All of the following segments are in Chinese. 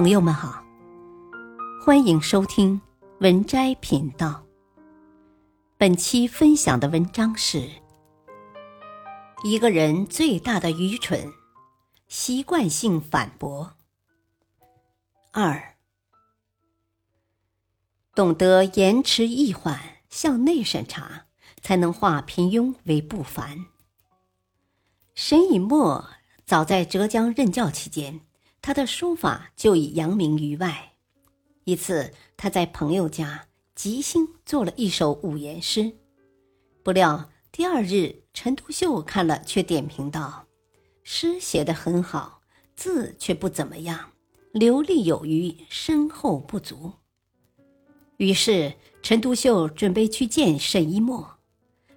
朋友们好，欢迎收听文摘频道。本期分享的文章是：一个人最大的愚蠢——习惯性反驳。二，懂得延迟易缓，向内审查，才能化平庸为不凡。沈以沫早在浙江任教期间。他的书法就已扬名于外。一次，他在朋友家即兴做了一首五言诗，不料第二日陈独秀看了，却点评道：“诗写得很好，字却不怎么样，流利有余，深厚不足。”于是陈独秀准备去见沈一墨，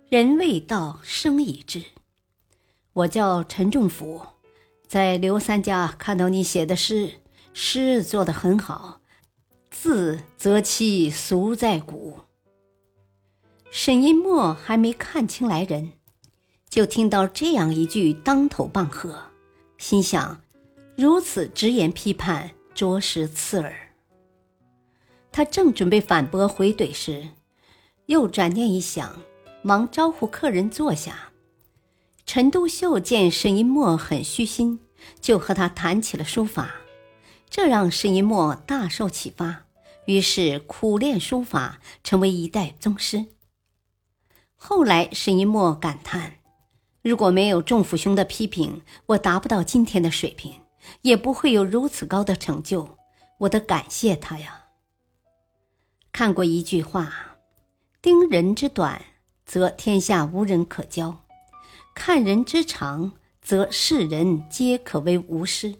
人未到，声已至。我叫陈仲甫。在刘三家看到你写的诗，诗做得很好，字则其俗在骨。沈一墨还没看清来人，就听到这样一句当头棒喝，心想：如此直言批判，着实刺耳。他正准备反驳回怼时，又转念一想，忙招呼客人坐下。陈独秀见沈一墨很虚心，就和他谈起了书法，这让沈一墨大受启发，于是苦练书法，成为一代宗师。后来，沈一墨感叹：“如果没有仲甫兄的批评，我达不到今天的水平，也不会有如此高的成就。我得感谢他呀。”看过一句话：“盯人之短，则天下无人可教。”看人之长，则世人皆可为无师。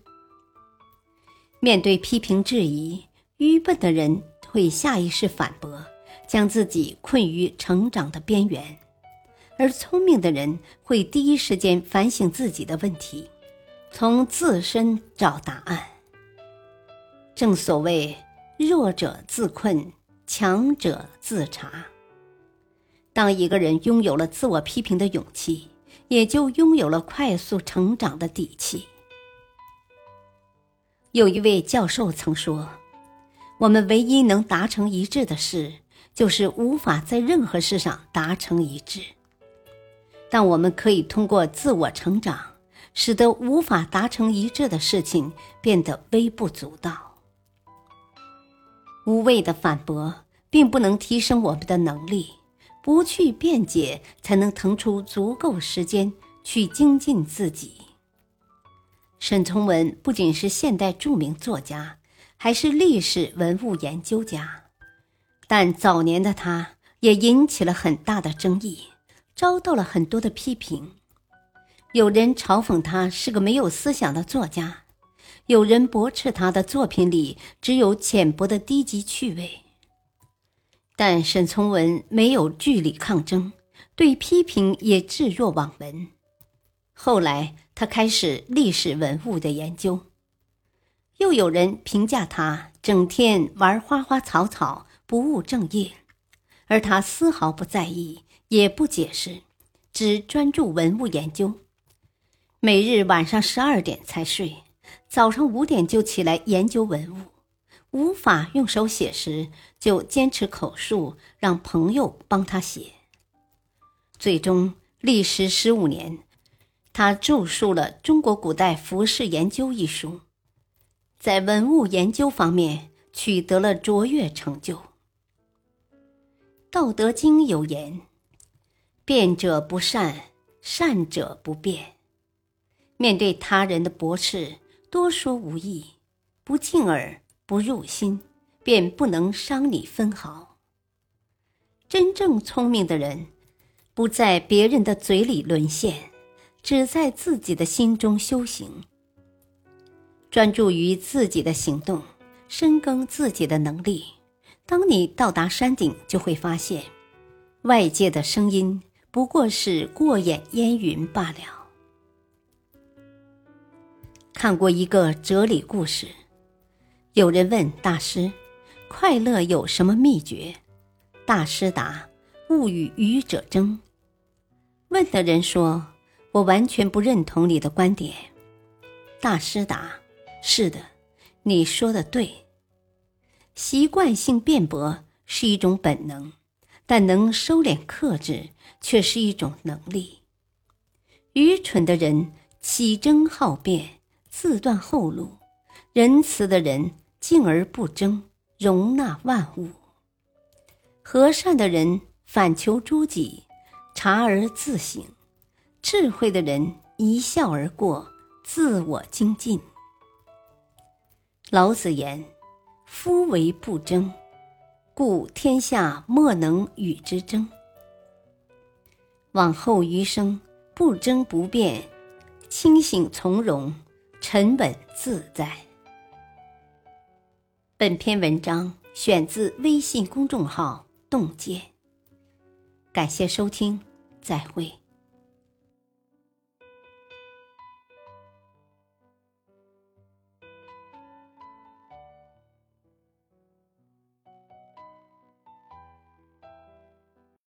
面对批评质疑，愚笨的人会下意识反驳，将自己困于成长的边缘；而聪明的人会第一时间反省自己的问题，从自身找答案。正所谓“弱者自困，强者自察”。当一个人拥有了自我批评的勇气，也就拥有了快速成长的底气。有一位教授曾说：“我们唯一能达成一致的事，就是无法在任何事上达成一致。但我们可以通过自我成长，使得无法达成一致的事情变得微不足道。无谓的反驳，并不能提升我们的能力。”不去辩解，才能腾出足够时间去精进自己。沈从文不仅是现代著名作家，还是历史文物研究家，但早年的他也引起了很大的争议，遭到了很多的批评。有人嘲讽他是个没有思想的作家，有人驳斥他的作品里只有浅薄的低级趣味。但沈从文没有据理抗争，对批评也置若罔闻。后来他开始历史文物的研究，又有人评价他整天玩花花草草，不务正业，而他丝毫不在意，也不解释，只专注文物研究。每日晚上十二点才睡，早上五点就起来研究文物。无法用手写时，就坚持口述，让朋友帮他写。最终历时十五年，他著述了《中国古代服饰研究》一书，在文物研究方面取得了卓越成就。《道德经》有言：“辩者不善，善者不辩。”面对他人的驳斥，多说无益，不敬耳。不入心，便不能伤你分毫。真正聪明的人，不在别人的嘴里沦陷，只在自己的心中修行。专注于自己的行动，深耕自己的能力。当你到达山顶，就会发现，外界的声音不过是过眼烟云罢了。看过一个哲理故事。有人问大师：“快乐有什么秘诀？”大师答：“勿与愚者争。”问的人说：“我完全不认同你的观点。”大师答：“是的，你说的对。习惯性辩驳是一种本能，但能收敛克制却是一种能力。愚蠢的人起争好辩，自断后路；仁慈的人静而不争，容纳万物。和善的人反求诸己，察而自省；智慧的人一笑而过，自我精进。老子言：“夫为不争，故天下莫能与之争。”往后余生，不争不辩，清醒从容，沉稳自在。本篇文章选自微信公众号。洞见。感谢收听，再会。